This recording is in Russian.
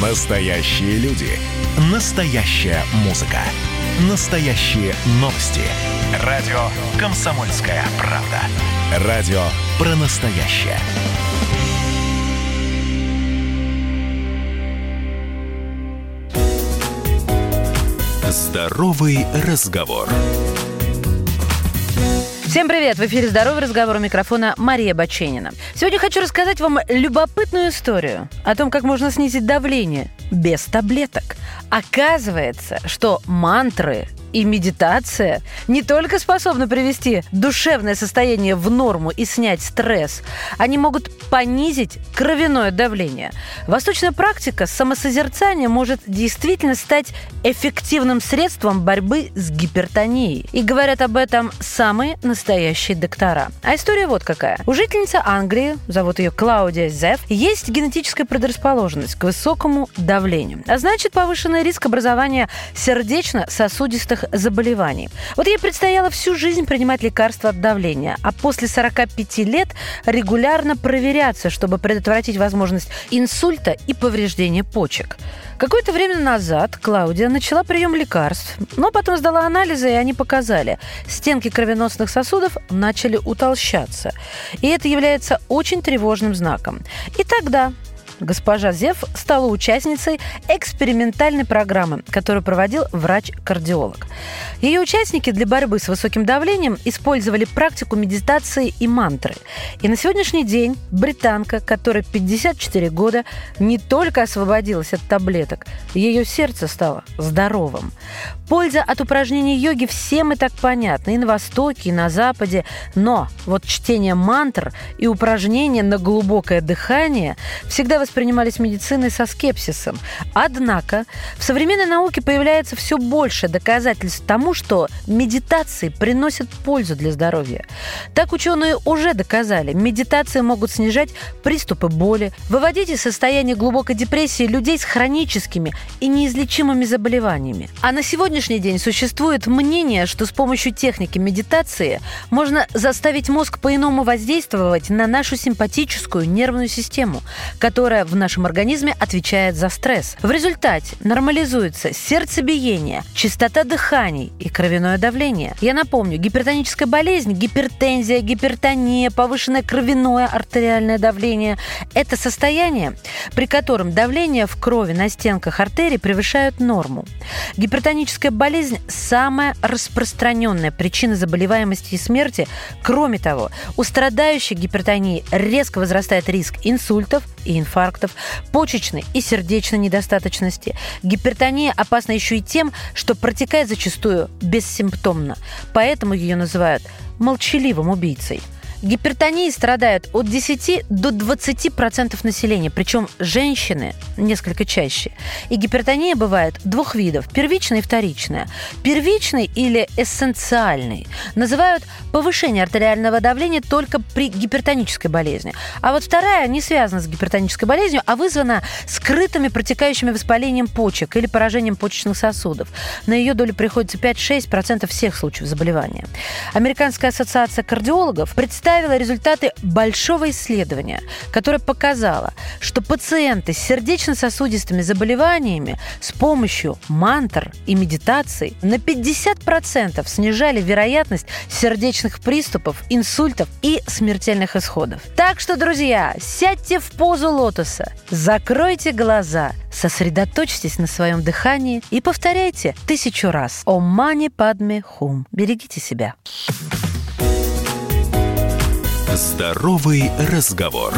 Настоящие люди. Настоящая музыка. Настоящие новости. Радио «Комсомольская правда». Радио про настоящее. Здоровый разговор. Всем привет! В эфире «Здоровый разговор» у микрофона Мария Баченина. Сегодня хочу рассказать вам любопытную историю о том, как можно снизить давление без таблеток. Оказывается, что мантры и медитация не только способны привести душевное состояние в норму и снять стресс, они могут понизить кровяное давление. Восточная практика самосозерцания может действительно стать эффективным средством борьбы с гипертонией. И говорят об этом самые настоящие доктора. А история вот какая. У жительницы Англии, зовут ее Клаудия Зеф, есть генетическая предрасположенность к высокому давлению. А значит, повышенный риск образования сердечно-сосудистых сердечных заболеваний. Вот ей предстояло всю жизнь принимать лекарства от давления, а после 45 лет регулярно проверяться, чтобы предотвратить возможность инсульта и повреждения почек. Какое-то время назад Клаудия начала прием лекарств, но потом сдала анализы, и они показали, стенки кровеносных сосудов начали утолщаться. И это является очень тревожным знаком. И тогда Госпожа Зев стала участницей экспериментальной программы, которую проводил врач-кардиолог. Ее участники для борьбы с высоким давлением использовали практику медитации и мантры. И на сегодняшний день британка, которой 54 года, не только освободилась от таблеток, ее сердце стало здоровым. Польза от упражнений йоги всем и так понятна, и на Востоке, и на Западе. Но вот чтение мантр и упражнения на глубокое дыхание всегда воспринимались медициной со скепсисом. Однако в современной науке появляется все больше доказательств тому, что медитации приносят пользу для здоровья. Так ученые уже доказали, медитации могут снижать приступы боли, выводить из состояния глубокой депрессии людей с хроническими и неизлечимыми заболеваниями. А на сегодняшний день существует мнение, что с помощью техники медитации можно заставить мозг по-иному воздействовать на нашу симпатическую нервную систему, которая которая в нашем организме отвечает за стресс. В результате нормализуется сердцебиение, частота дыханий и кровяное давление. Я напомню, гипертоническая болезнь, гипертензия, гипертония, повышенное кровяное артериальное давление – это состояние, при котором давление в крови на стенках артерий превышают норму. Гипертоническая болезнь – самая распространенная причина заболеваемости и смерти. Кроме того, у страдающих гипертонии резко возрастает риск инсультов и инфарктов почечной и сердечной недостаточности. Гипертония опасна еще и тем, что протекает зачастую бессимптомно. Поэтому ее называют молчаливым убийцей – Гипертонией страдают от 10 до 20% процентов населения, причем женщины несколько чаще. И гипертония бывает двух видов – первичная и вторичная. Первичный или эссенциальный называют повышение артериального давления только при гипертонической болезни. А вот вторая не связана с гипертонической болезнью, а вызвана скрытыми протекающими воспалением почек или поражением почечных сосудов. На ее долю приходится 5-6% всех случаев заболевания. Американская ассоциация кардиологов представляет представила результаты большого исследования, которое показало, что пациенты с сердечно-сосудистыми заболеваниями с помощью мантр и медитаций на 50% снижали вероятность сердечных приступов, инсультов и смертельных исходов. Так что, друзья, сядьте в позу лотоса, закройте глаза, сосредоточьтесь на своем дыхании и повторяйте тысячу раз «О мани падме хум». Берегите себя. Здоровый разговор.